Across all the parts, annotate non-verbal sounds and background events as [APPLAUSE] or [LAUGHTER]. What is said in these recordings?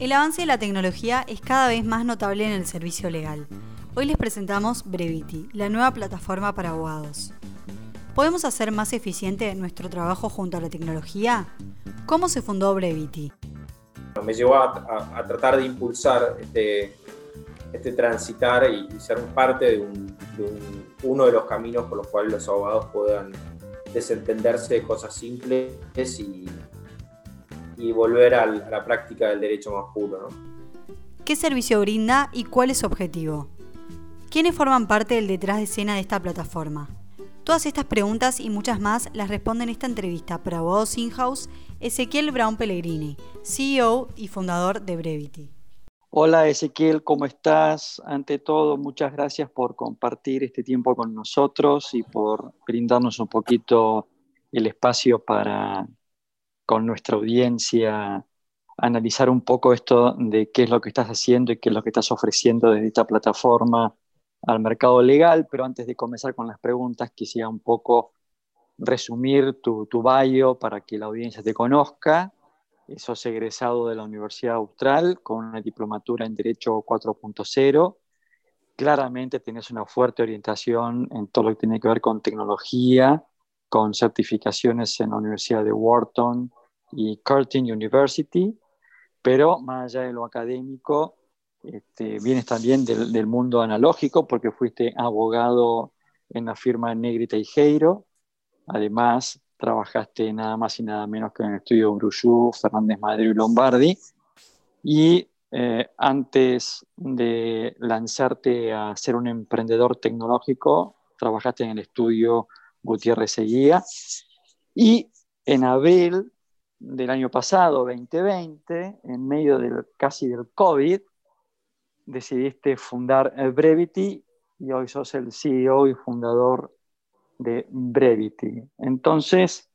El avance de la tecnología es cada vez más notable en el servicio legal. Hoy les presentamos Brevity, la nueva plataforma para abogados. ¿Podemos hacer más eficiente nuestro trabajo junto a la tecnología? ¿Cómo se fundó Brevity? Me llevó a, tratar de impulsar este, este transitar y, ser parte de, uno de los caminos por los cuales los abogados puedan desentenderse de cosas simples y, y volver a la práctica del derecho más puro. ¿Qué servicio brinda y cuál es su objetivo? ¿Quiénes forman parte del detrás de escena de esta plataforma? Todas estas preguntas y muchas más las responde en esta entrevista para Abogados In-House Ezequiel Brown Pellegrini, CEO y fundador de Brevity. Hola Ezequiel, ¿cómo estás? Ante todo, muchas gracias por compartir este tiempo con nosotros y por brindarnos un poquito el espacio para con nuestra audiencia analizar un poco esto de qué es lo que estás haciendo y qué es lo que estás ofreciendo desde esta plataforma al mercado legal, pero antes de comenzar con las preguntas quisiera un poco resumir tu, tu bio para que la audiencia te conozca. Sos egresado de la Universidad Austral con una diplomatura en Derecho 4.0. Claramente tenés una fuerte orientación en todo lo que tiene que ver con tecnología, con certificaciones en la Universidad de Wharton, y Curtin University, pero más allá de lo académico, este, vienes también del, mundo analógico porque fuiste abogado en la firma Negrita y Geiro. Además, trabajaste nada más y nada menos que en el estudio Brujú, Fernández Madrid y Lombardi. Y eh, antes de lanzarte a ser un emprendedor tecnológico, trabajaste en el estudio Gutiérrez Seguía. Y en Abel del año pasado, 2020, en medio del, casi del COVID, decidiste fundar Brevity y hoy sos el CEO y fundador de Brevity. Entonces,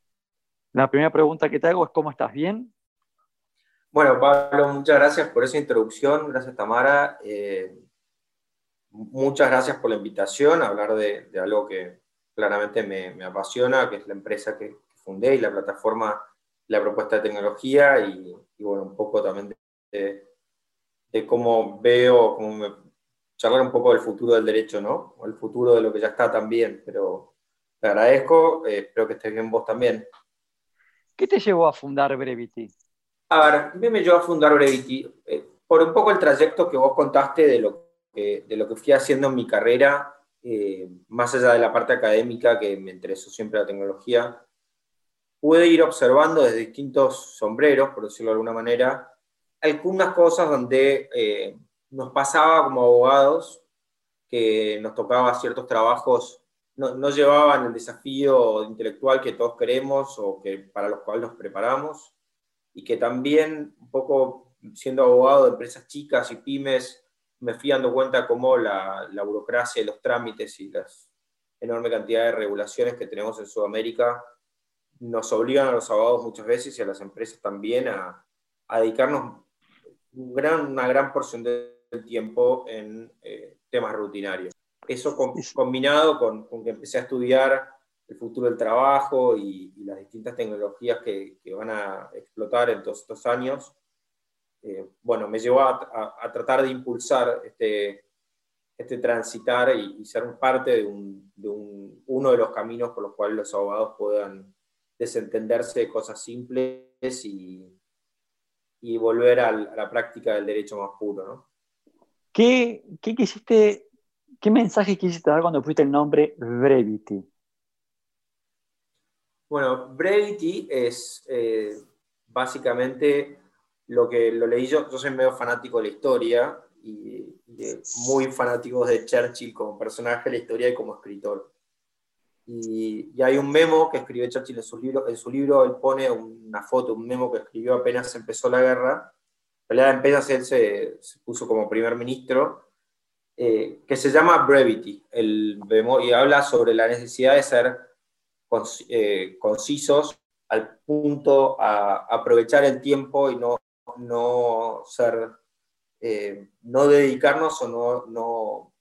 la primera pregunta que te hago es, ¿cómo estás? ¿Bien? Bueno, Pablo, muchas gracias por esa introducción. Gracias, Tamara. Eh, muchas gracias por la invitación a hablar de, algo que claramente me, apasiona, que es la empresa que fundé y la plataforma la propuesta de tecnología y, bueno, un poco también de, cómo veo, cómo me, charlar un poco del futuro del derecho, ¿no? O el futuro de lo que ya está también, pero te agradezco, eh, espero que estés bien vos también. ¿Qué te llevó a fundar Brevity? A ver, ¿qué me llevó a fundar Brevity? Eh, por un poco el trayecto que vos contaste de lo que, de lo que fui haciendo en mi carrera, eh, más allá de la parte académica, que me interesó siempre la tecnología, pude ir observando desde distintos sombreros, por decirlo de alguna manera, algunas cosas donde eh, nos pasaba como abogados que nos tocaba ciertos trabajos, no, llevaban el desafío intelectual que todos queremos o que, para los cuales nos preparamos, y que también, un poco siendo abogado de empresas chicas y pymes, me fui dando cuenta cómo la, la burocracia y los trámites y las enorme cantidad de regulaciones que tenemos en Sudamérica nos obligan a los abogados muchas veces y a las empresas también a, dedicarnos una gran porción del tiempo en eh, temas rutinarios. Eso combinado con, que empecé a estudiar el futuro del trabajo y, las distintas tecnologías que, van a explotar en todos estos años, eh, bueno, me llevó a, tratar de impulsar este, este transitar y, ser parte de, uno de los caminos por los cuales los abogados puedan desentenderse de cosas simples y, y volver a la práctica del derecho más puro. ¿no? ¿Qué, qué, quisiste, ¿Qué mensaje quisiste dar cuando fuiste el nombre Brevity? Bueno, Brevity es eh, básicamente lo que lo leí yo, yo soy medio fanático de la historia y, y muy fanático de Churchill como personaje de la historia y como escritor. Y, hay un memo que escribió Churchill en su libro, en su libro él pone una foto, un memo que escribió apenas empezó la guerra, en apenas él se, puso como primer ministro, eh, que se llama Brevity, el memo, y habla sobre la necesidad de ser eh, concisos al punto a aprovechar el tiempo y no, no ser, eh, no dedicarnos o no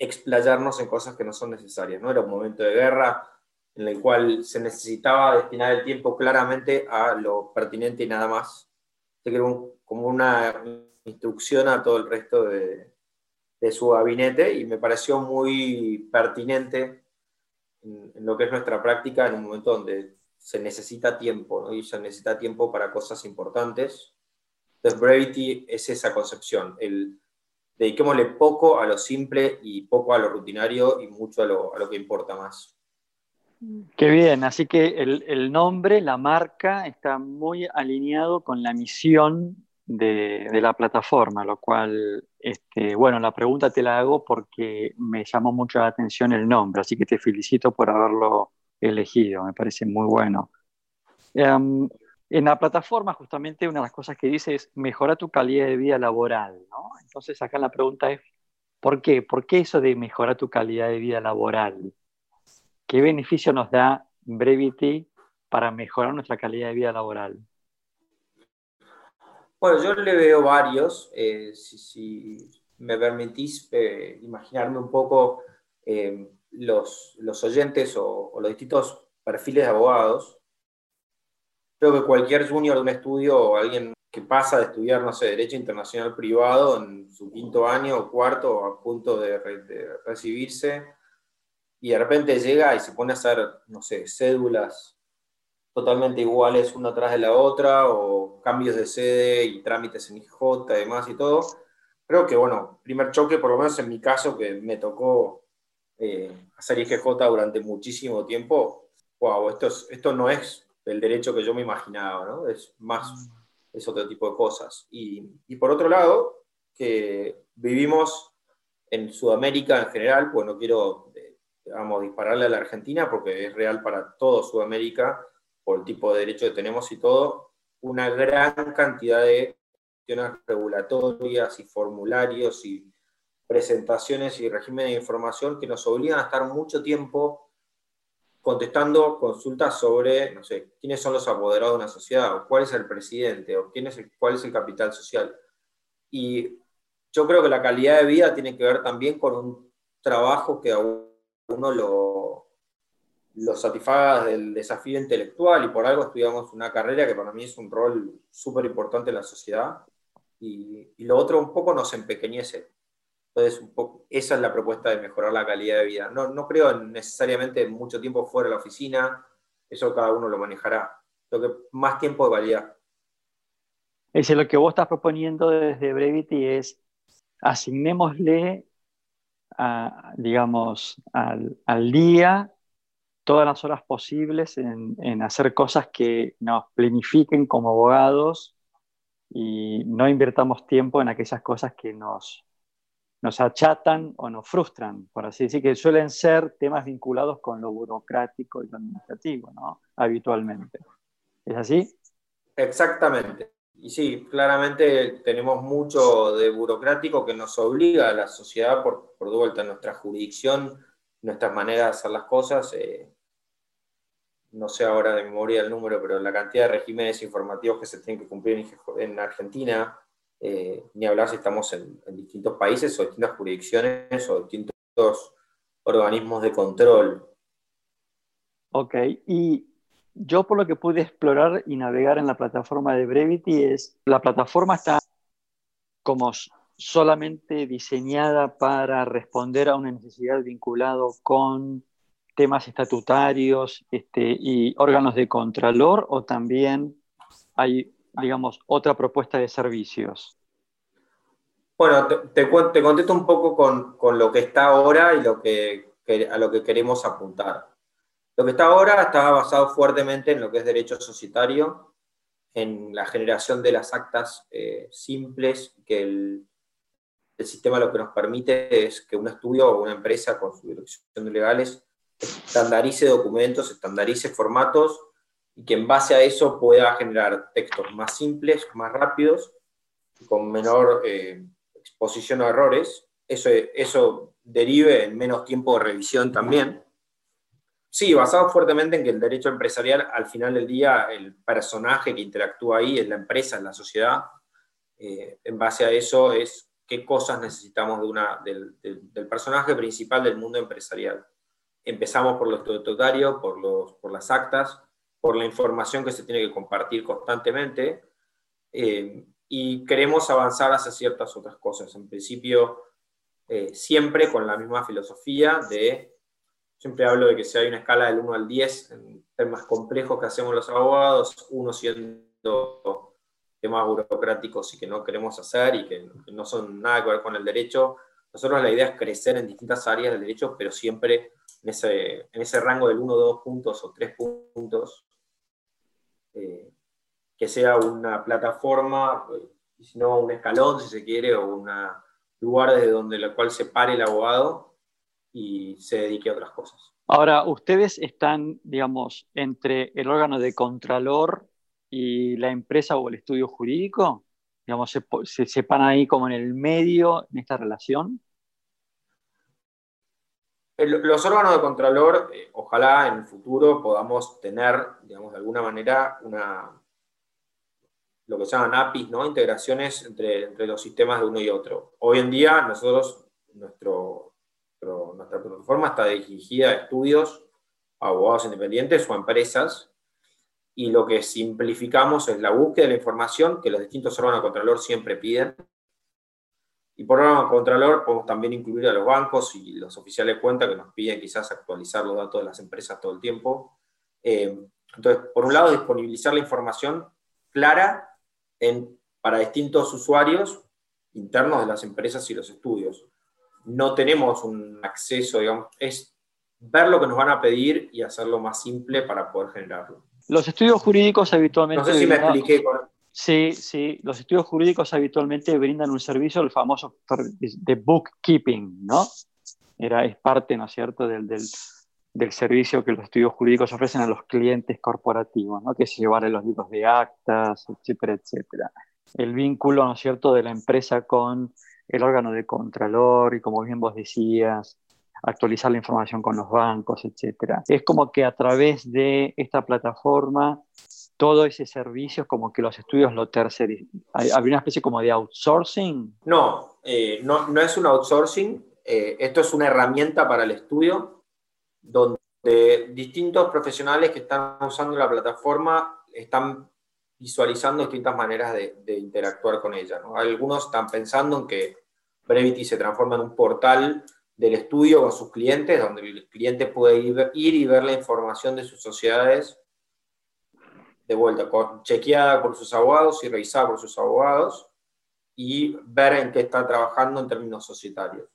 explayarnos en cosas que no son necesarias. ¿no? Era un momento de guerra en el cual se necesitaba destinar el tiempo claramente a lo pertinente y nada más. Este que un como una instrucción a todo el resto de, su gabinete y me pareció muy pertinente en, lo que es nuestra práctica en un momento donde se necesita tiempo, y se necesita tiempo para cosas importantes. Entonces, Brevity es esa concepción, el dediquémosle poco a lo simple y poco a lo rutinario y mucho a lo, a lo que importa más. Qué bien, así que el, el, nombre, la marca, está muy alineado con la misión de, de, la plataforma, lo cual, este, bueno, la pregunta te la hago porque me llamó mucho la atención el nombre, así que te felicito por haberlo elegido, me parece muy bueno. Em, en la plataforma, justamente, una de las cosas que dice es mejorar tu calidad de vida laboral. Entonces, acá la pregunta es, ¿por qué? ¿Por qué eso de mejorar tu calidad de vida laboral? ¿Qué beneficio nos da Brevity para mejorar nuestra calidad de vida laboral? Bueno, yo le veo varios. Eh, si, me permitís eh, imaginarme un poco eh, los, los, oyentes o, o los distintos perfiles de abogados, Creo que cualquier junior de un estudio o alguien que pasa de estudiar, no sé, Derecho Internacional Privado en su quinto año o cuarto a punto de, recibirse, y de repente llega y se pone a hacer, no sé, cédulas totalmente iguales una tras de la otra, o cambios de sede y trámites en IJ y demás y todo. Creo que, bueno, primer choque, por lo menos en mi caso, que me tocó eh, hacer IGJ durante muchísimo tiempo, wow, esto, esto no es el derecho que yo me imaginaba, ¿no? Es más, mm. Es otro tipo de cosas. Y, por otro lado, que vivimos en Sudamérica en general, pues no quiero, digamos, dispararle a la Argentina porque es real para todo Sudamérica, por el tipo de derecho que tenemos y todo, una gran cantidad de cuestiones regulatorias y formularios y presentaciones y regímenes de información que nos obligan a estar mucho tiempo contestando consultas sobre, no quiénes son los apoderados de una sociedad, o cuál es el presidente, o quién es cuál es el capital social. Y yo creo que la calidad de vida tiene que ver también con un trabajo que a uno lo, lo satisfaga del desafío intelectual, y por algo estudiamos una carrera que para mí es un rol súper importante en la sociedad, y, y lo otro un poco nos empequeñece. Entonces, esa es la propuesta de mejorar la calidad de vida. No, no creo necesariamente mucho tiempo fuera de la oficina, eso cada uno lo manejará. Lo que más tiempo de valía. Es lo que vos estás proponiendo desde Brevity es asignémosle, digamos, al, al, día todas las horas posibles en, en hacer cosas que nos planifiquen como abogados y no invirtamos tiempo en aquellas cosas que nos nos achatan o nos frustran, por así decir, que suelen ser temas vinculados con lo burocrático y lo administrativo, ¿no? Habitualmente. ¿Es así? Exactamente. Y sí, claramente tenemos mucho de burocrático que nos obliga a la sociedad, por, por vuelta, nuestra jurisdicción, nuestras maneras de hacer las cosas. Eh, no sé ahora de memoria el número, pero la cantidad de regímenes informativos que se tienen que cumplir en Argentina eh, ni hablar si estamos en, distintos países o distintas jurisdicciones o distintos organismos de control. Ok, y yo por lo que pude explorar y navegar en la plataforma de Brevity es, la plataforma está como solamente diseñada para responder a una necesidad vinculado con temas estatutarios este, y órganos de contralor o también hay digamos, otra propuesta de servicios? Bueno, te, te, contesto un poco con, con, lo que está ahora y lo que, a lo que queremos apuntar. Lo que está ahora está basado fuertemente en lo que es derecho societario, en la generación de las actas eh, simples, que el, el, sistema lo que nos permite es que un estudio o una empresa con su dirección de legales estandarice documentos, estandarice formatos y que en base a eso pueda generar textos más simples, más rápidos, con menor eh, exposición a errores. Eso, eso derive en menos tiempo de revisión también. Sí, basado fuertemente en que el derecho empresarial, al final del día, el personaje que interactúa ahí es la empresa, es la sociedad. Eh, en base a eso es qué cosas necesitamos de una, del, personaje principal del mundo empresarial. Empezamos por lo estatutario, por, los, por las actas, por la información que se tiene que compartir constantemente. Eh, y queremos avanzar hacia ciertas otras cosas. En principio, eh, siempre con la misma filosofía de, siempre hablo de que si hay una escala del 1 al 10 en temas complejos que hacemos los abogados, uno siendo temas burocráticos y que no queremos hacer y que no son nada que ver con el derecho, nosotros la idea es crecer en distintas áreas del derecho, pero siempre en ese, en ese rango del 1, 2 puntos o 3 puntos, eh, que sea una plataforma, y si no un escalón, si se quiere, o un lugar desde donde la cual se pare el abogado y se dedique a otras cosas. Ahora, ustedes están, digamos, entre el órgano de contralor y la empresa o el estudio jurídico digamos, se, se sepan ahí como en el medio en esta relación? los órganos de Contralor, eh, ojalá en el futuro podamos tener, digamos, de alguna manera una, lo que se llaman APIs, ¿no? integraciones entre, entre los sistemas de uno y otro. Hoy en día nosotros, nuestro, nuestra plataforma está dirigida a estudios, abogados independientes o empresas, y lo que simplificamos es la búsqueda de la información que los distintos órganos de Contralor siempre piden. Y por órgano de Contralor podemos también incluir a los bancos y los oficiales de cuenta que nos piden quizás actualizar los datos de las empresas todo el tiempo. Eh, entonces, por un lado, disponibilizar la información clara en, para distintos usuarios internos de las empresas y los estudios. No tenemos un acceso, digamos, es ver lo que nos van a pedir y hacerlo más simple para poder generarlo. Los estudios jurídicos habitualmente... No sé si me expliqué. Sí, sí, los estudios jurídicos habitualmente brindan un servicio, el famoso de bookkeeping, ¿no? Era, es parte, ¿no es cierto?, del, del, servicio que los estudios jurídicos ofrecen a los clientes corporativos, ¿no? Que es llevar los libros de actas, etcétera, etcétera. El vínculo, ¿no es cierto?, de la empresa con el órgano de contralor y, como bien vos decías, actualizar la información con los bancos, etc. Es como que a través de esta plataforma todo ese servicio como que los estudios lo tercerizan. ¿Habría una especie como de outsourcing? No, eh, no, no, es un outsourcing. Eh, esto es una herramienta para el estudio donde distintos profesionales que están usando la plataforma están visualizando distintas maneras de, interactuar con ella. Algunos están pensando en que Brevity se transforma en un portal del estudio con sus clientes, donde el cliente puede ir, y ver la información de sus sociedades de vuelta, chequeada por sus abogados y revisada por sus abogados, y ver en qué está trabajando en términos societarios.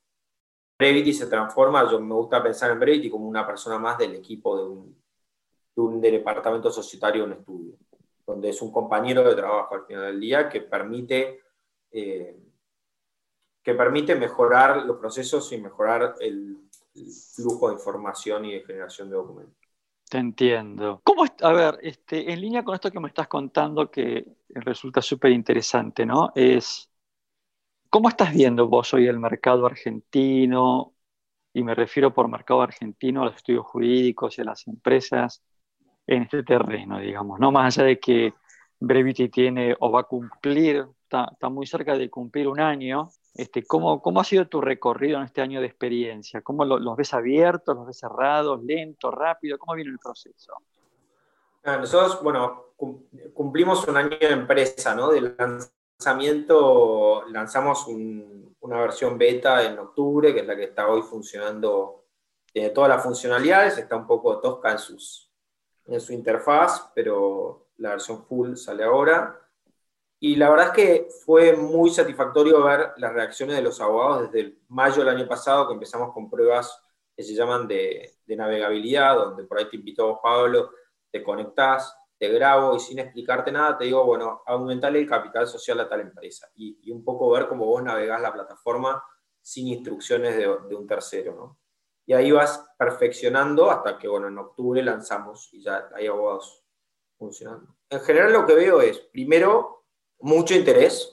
Brevity se transforma, yo me gusta pensar en Brevity como una persona más del equipo de un, de un departamento societario de un estudio, donde es un compañero de trabajo al final del día que permite eh, que permite mejorar los procesos y mejorar el, flujo de información y de generación de documentos. Te entiendo. ¿Cómo a ver, este, en línea con esto que me estás contando, que resulta súper interesante, ¿no? Es, ¿cómo estás viendo vos hoy el mercado argentino? Y me refiero por mercado argentino a los estudios jurídicos y a las empresas en este terreno, digamos, ¿no? Más allá de que Brevity tiene o va a cumplir, está, muy cerca de cumplir un año, este, ¿cómo, ¿Cómo ha sido tu recorrido en este año de experiencia? ¿Cómo los ves abiertos, los ves cerrados, lento, rápido? ¿Cómo viene el proceso? Ah, nosotros, bueno, cumplimos un año de empresa, ¿no? Lanzamiento, lanzamos una versión beta en octubre, que es la que está hoy funcionando, tiene todas las funcionalidades, está un poco tosca en, sus, su interfaz, pero la versión full sale ahora. Y la verdad es que fue muy satisfactorio ver las reacciones de los abogados desde mayo del año pasado, que empezamos con pruebas que se llaman de, navegabilidad, donde por ahí te invitó Pablo, te conectás, te grabo y sin explicarte nada te digo, bueno, aumentarle el capital social a tal empresa y, un poco ver cómo vos navegás la plataforma sin instrucciones de, un tercero, ¿no? Y ahí vas perfeccionando hasta que, bueno, en octubre lanzamos y ya hay abogados funcionando. En general lo que veo es, primero, mucho interés.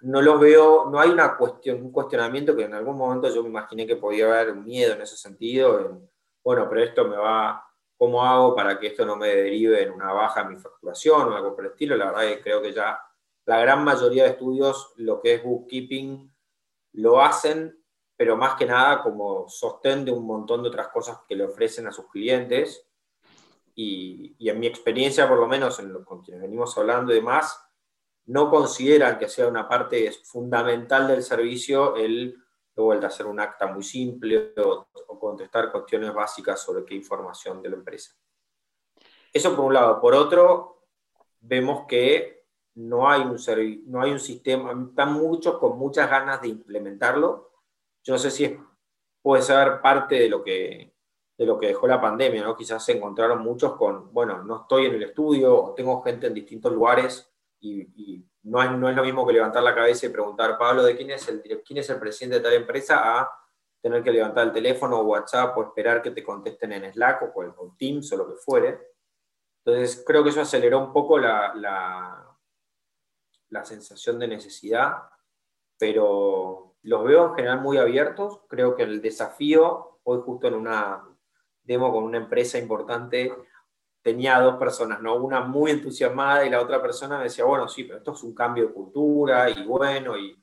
No lo veo, no hay una cuestión, un cuestionamiento que en algún momento yo me imaginé que podía haber miedo en ese sentido. bueno, pero esto me va, ¿cómo hago para que esto no me derive en una baja en mi facturación o algo por el estilo? La verdad es que creo que ya la gran mayoría de estudios, lo que es bookkeeping, lo hacen, pero más que nada como sostén de un montón de otras cosas que le ofrecen a sus clientes. Y, en mi experiencia, por lo menos en lo, con quienes venimos hablando y demás, no consideran que sea una parte fundamental del servicio el de vuelta hacer un acta muy simple o, contestar cuestiones básicas sobre qué información de la empresa. Eso por un lado. Por otro, vemos que no hay un, no hay un sistema, están muchos con muchas ganas de implementarlo. Yo no sé si puede ser parte de lo que, de lo que dejó la pandemia, ¿no? Quizás se encontraron muchos con, bueno, no estoy en el estudio, o tengo gente en distintos lugares y, no, es, no, es, lo mismo que levantar la cabeza y preguntar, Pablo, ¿de quién es, el, quién es el presidente de tal empresa? a tener que levantar el teléfono o WhatsApp o esperar que te contesten en Slack o, con Teams o lo que fuere. Entonces, creo que eso aceleró un poco la, la, la sensación de necesidad, pero los veo en general muy abiertos. Creo que el desafío, hoy justo en una demo con una empresa importante, tenía dos personas, ¿no? Una muy entusiasmada y la otra persona me decía, bueno, sí, pero esto es un cambio de cultura y bueno, y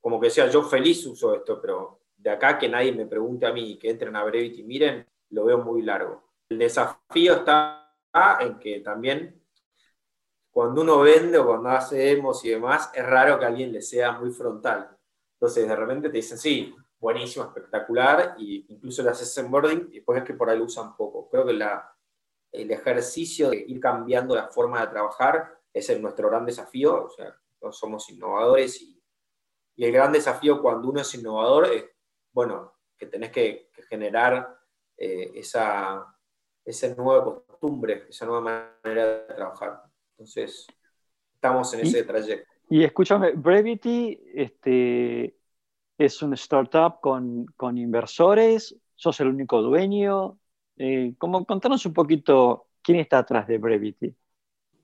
como que decía, yo feliz uso esto, pero de acá que nadie me pregunte a mí y que entren a Brevity y miren, lo veo muy largo. El desafío está en que también cuando uno vende o cuando hace demos y demás, es raro que alguien le sea muy frontal. Entonces, de repente te dicen, sí, buenísimo, espectacular, y incluso le haces onboarding y después es que por ahí lo usan poco. Creo que la, el ejercicio de ir cambiando la forma de trabajar es nuestro gran desafío, o sea, somos innovadores y, el gran desafío cuando uno es innovador es, bueno, que tenés que, generar eh, esa, esa nueva costumbre, esa nueva manera de trabajar. Entonces, estamos en ese trayecto. Y escúchame, Brevity este, es una startup con, con inversores, sos el único dueño, eh, contanos un poquito quién está atrás de Brevity.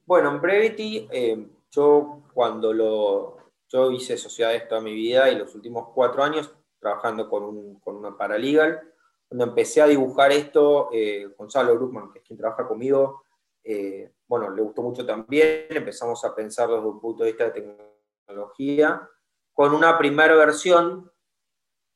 Bueno, en Brevity, eh, yo cuando lo, yo hice sociedades toda mi vida y los últimos cuatro años trabajando con, un, con una paralegal, cuando empecé a dibujar esto, eh, Gonzalo Bruckman, que es quien trabaja conmigo, eh, bueno, le gustó mucho también, empezamos a pensar desde un punto de vista de tecnología, con una primera versión,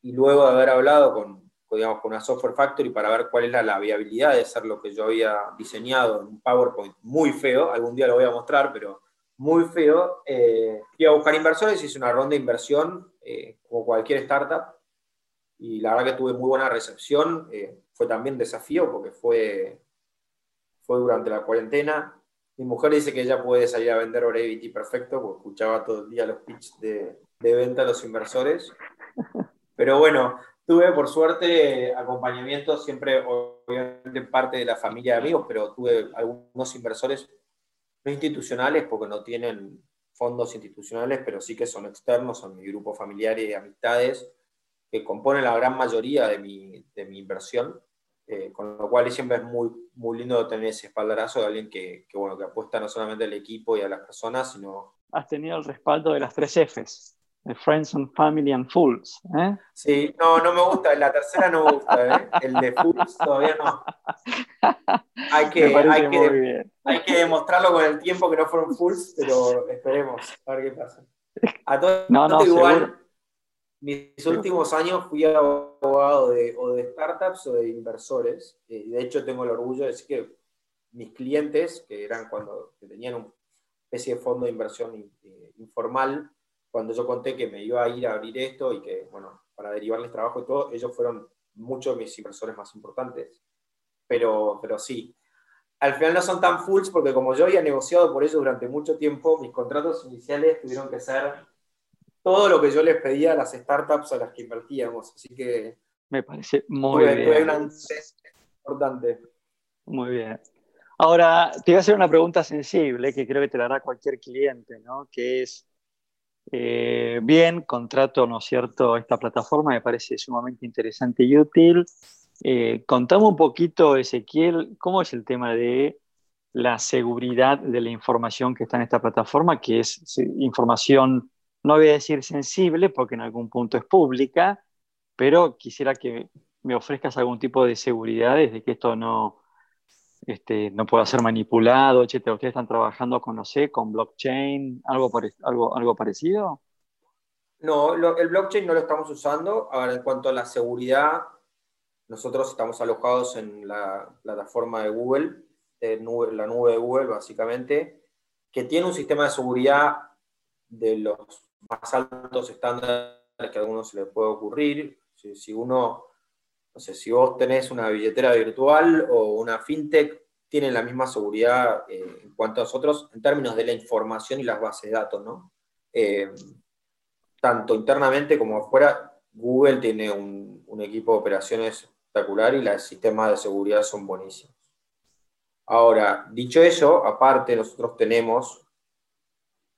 y luego de haber hablado con, digamos, con una software factory para ver cuál era la viabilidad de hacer lo que yo había diseñado en un PowerPoint muy feo, algún día lo voy a mostrar, pero muy feo. Eh, iba a buscar inversores, hice una ronda de inversión eh, como cualquier startup y la verdad que tuve muy buena recepción. Eh, fue también desafío porque fue, fue durante la cuarentena. Mi mujer dice que ella puede salir a vender Orevity perfecto porque escuchaba todo el día los pitches de, de venta a los inversores. [LAUGHS] Pero bueno, Tuve, por suerte, acompañamiento siempre, obviamente, parte de la familia de amigos, pero tuve algunos inversores no institucionales, porque no tienen fondos institucionales, pero sí que son externos, son mi grupo familiar y amistades, que componen la gran mayoría de mi, de mi inversión, eh, con lo cual siempre es muy, muy lindo tener ese espaldarazo de alguien que, que, bueno, que apuesta no solamente al equipo y a las personas, sino... Has tenido el respaldo de las tres Fs. Friends and Family and Fools. ¿eh? Sí, no, no me gusta, la tercera no me gusta, ¿eh? el de Fools todavía no. Hay que, [LAUGHS] hay, que, hay que demostrarlo con el tiempo que no fueron Fools, pero esperemos a ver qué pasa. A todo no, no, igual, mis últimos años fui abogado de, o de startups o de inversores, y de hecho tengo el orgullo de decir que mis clientes, que eran cuando que tenían una especie de fondo de inversión eh, informal, cuando yo conté que me iba a ir a abrir esto y que, bueno, para derivarles trabajo y todo, ellos fueron muchos de mis inversores más importantes. Pero, pero sí, al final no son tan fulls porque como yo había negociado por ellos durante mucho tiempo, mis contratos iniciales tuvieron que ser todo lo que yo les pedía a las startups a las que invertíamos. Así que... Me parece muy bien. importante. Muy bien. Ahora, te voy a hacer una pregunta sensible que creo que te la hará cualquier cliente, ¿no? Que es, eh, bien, contrato, ¿no es cierto? Esta plataforma me parece sumamente interesante y útil. Eh, contame un poquito, Ezequiel, cómo es el tema de la seguridad de la información que está en esta plataforma, que es información, no voy a decir sensible, porque en algún punto es pública, pero quisiera que me ofrezcas algún tipo de seguridad desde que esto no, este, no pueda ser manipulado, etcétera. ¿Ustedes están trabajando con, no sé, con blockchain, algo, algo, algo parecido? No, el blockchain no lo estamos usando. Ahora, en cuanto a la seguridad, nosotros estamos alojados en la plataforma de Google, la nube de Google, básicamente. que tiene un sistema de seguridad de los más altos estándares que a algunos se les puede ocurrir. Si, uno, no sé, si vos tenés una billetera virtual o una fintech, tienen la misma seguridad eh, en cuanto a nosotros en términos de la información y las bases de datos, ¿no? Eh, tanto internamente como afuera, Google tiene un, un equipo de operaciones espectacular y los sistemas de seguridad son buenísimos. Ahora, dicho eso, aparte nosotros tenemos,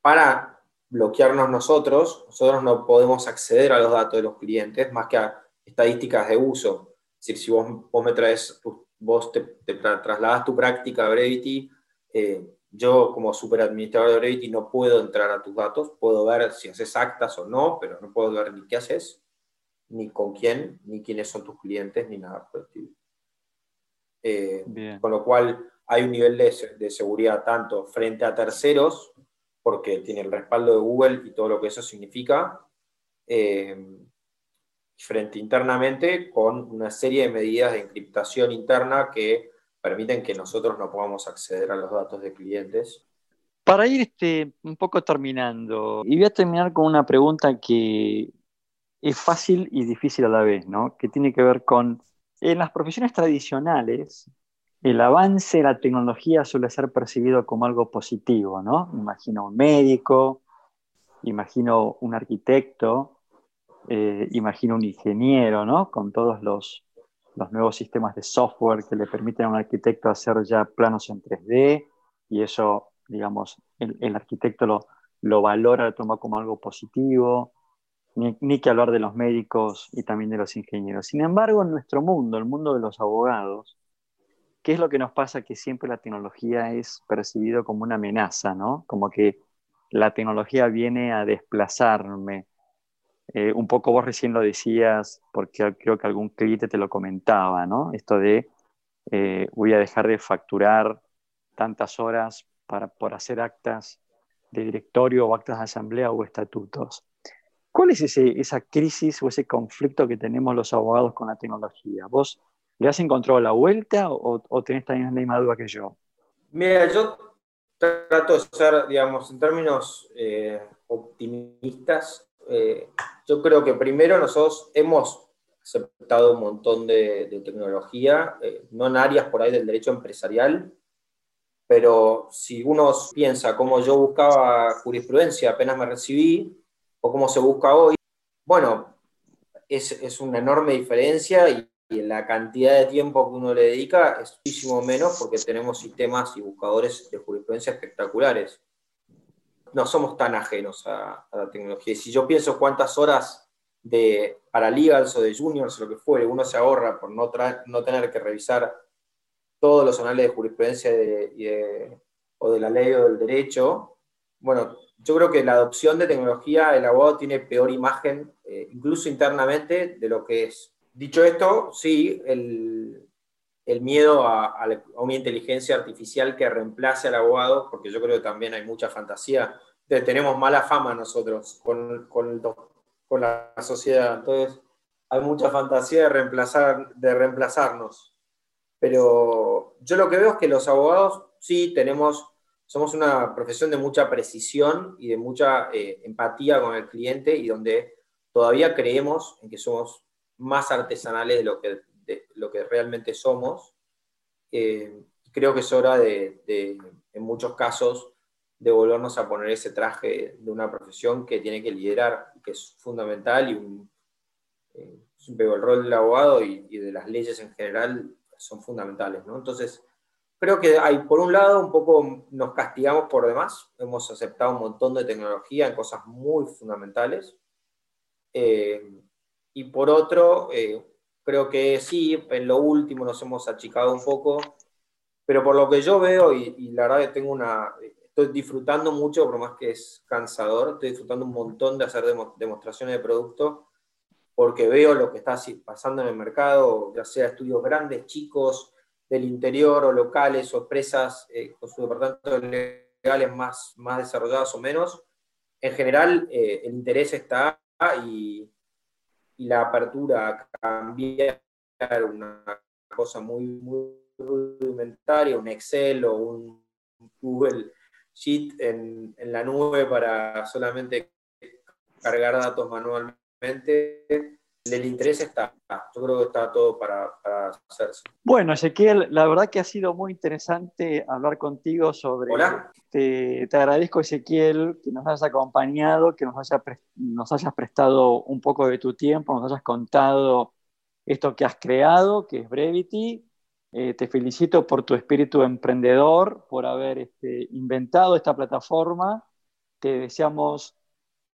para bloquearnos nosotros, nosotros no podemos acceder a los datos de los clientes más que a estadísticas de uso. Decir, si vos, vos me traes, vos te, trasladas tu práctica a Brevity, eh, yo como superadministrador de Brevity no puedo entrar a tus datos, puedo ver si haces actas o no, pero no puedo ver ni qué haces, ni con quién, ni quiénes son tus clientes, ni nada por el estilo. Eh, con lo cual, hay un nivel de, seguridad tanto frente a terceros, porque tiene el respaldo de Google y todo lo que eso significa, eh, frente internamente con una serie de medidas de encriptación interna que permiten que nosotros no podamos acceder a los datos de clientes. Para ir este, un poco terminando, y voy a terminar con una pregunta que es fácil y difícil a la vez, ¿no? que tiene que ver con, en las profesiones tradicionales, el avance de la tecnología suele ser percibido como algo positivo, ¿no? Imagino un médico, imagino un arquitecto, eh, imagino un ingeniero, ¿no? Con todos los, nuevos sistemas de software que le permiten a un arquitecto hacer ya planos en 3D y eso, digamos, el, arquitecto lo, lo, valora, lo toma como algo positivo. Ni, ni que hablar de los médicos y también de los ingenieros. Sin embargo, en nuestro mundo, el mundo de los abogados, ¿qué es lo que nos pasa? Que siempre la tecnología es percibido como una amenaza, ¿no? Como que la tecnología viene a desplazarme. Eh, un poco vos recién lo decías, porque creo que algún cliente te lo comentaba, ¿no? Esto de eh, voy a dejar de facturar tantas horas para, por hacer actas de directorio o actas de asamblea o estatutos. ¿Cuál es ese, esa crisis o ese conflicto que tenemos los abogados con la tecnología? Vos ¿Le has encontrado la vuelta o, o tenés también la misma duda que yo? Mira, yo trato de ser, digamos, en términos eh, optimistas. Eh, yo creo que primero nosotros hemos aceptado un montón de, tecnología, eh, no en áreas por ahí del derecho empresarial, pero si uno piensa cómo yo buscaba jurisprudencia apenas me recibí, o cómo se busca hoy, bueno, es, una enorme diferencia y, y la cantidad de tiempo que uno le dedica es muchísimo menos porque tenemos sistemas y buscadores de jurisprudencia espectaculares. No somos tan ajenos a, la tecnología. Y si yo pienso cuántas horas de paralegals o de juniors, lo que fuere, uno se ahorra por no, no tener que revisar todos los anales de jurisprudencia o de la ley o del derecho, bueno, yo creo que la adopción de tecnología, el abogado tiene peor imagen, eh, incluso internamente, de lo que es. Dicho esto, sí, el, miedo a, una inteligencia artificial que reemplace al abogado, porque yo creo que también hay mucha fantasía. tenemos mala fama nosotros con, con, la sociedad, entonces hay mucha fantasía de, reemplazar, de reemplazarnos. Pero yo lo que veo es que los abogados sí tenemos, somos una profesión de mucha precisión y de mucha eh, empatía con el cliente y donde todavía creemos en que somos más artesanales de lo que, lo que realmente somos. Eh, creo que es hora de, en muchos casos, de volvernos a poner ese traje de una profesión que tiene que liderar, que es fundamental y un, eh, el rol del abogado y, de las leyes en general son fundamentales. ¿no? Entonces, creo que hay, por un lado, un poco nos castigamos por demás, hemos aceptado un montón de tecnología en cosas muy fundamentales. Eh, y por otro, eh, creo que sí, en lo último nos hemos achicado un poco, pero por lo que yo veo, y, la verdad que tengo una, estoy disfrutando mucho, por más que es cansador, estoy disfrutando un montón de hacer demostraciones de producto, porque veo lo que está pasando en el mercado, ya sea estudios grandes, chicos, del interior o locales o empresas eh, con sus departamentos legales más, más desarrollados o menos. En general, eh, el interés está y, y la apertura a cambiar una cosa muy, muy rudimentaria, un Excel o un Google, JIT en, en la nube para solamente cargar datos manualmente, el interés está. Yo creo que está todo para, hacerse. Bueno, Ezequiel, la verdad que ha sido muy interesante hablar contigo sobre... Hola. Te, agradezco, Ezequiel, que nos hayas acompañado, que nos, nos hayas prestado un poco de tu tiempo, nos hayas contado esto que has creado, que es Brevity. Eh, te felicito por tu espíritu emprendedor, por haber este, inventado esta plataforma. Te deseamos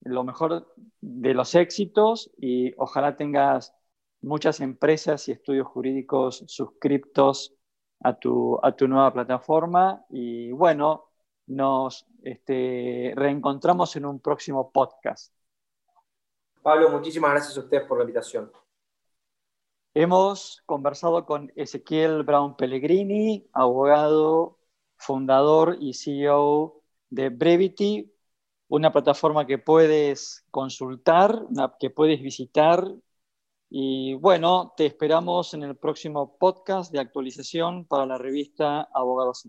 lo mejor de los éxitos y ojalá tengas muchas empresas y estudios jurídicos suscriptos a tu, a tu nueva plataforma. Y bueno, nos este, reencontramos en un próximo podcast. Pablo, muchísimas gracias a ustedes por la invitación. Hemos conversado con Ezequiel Brown Pellegrini, abogado, fundador y CEO de Brevity, una plataforma que puedes consultar, que puedes visitar. Y bueno, te esperamos en el próximo podcast de actualización para la revista Abogados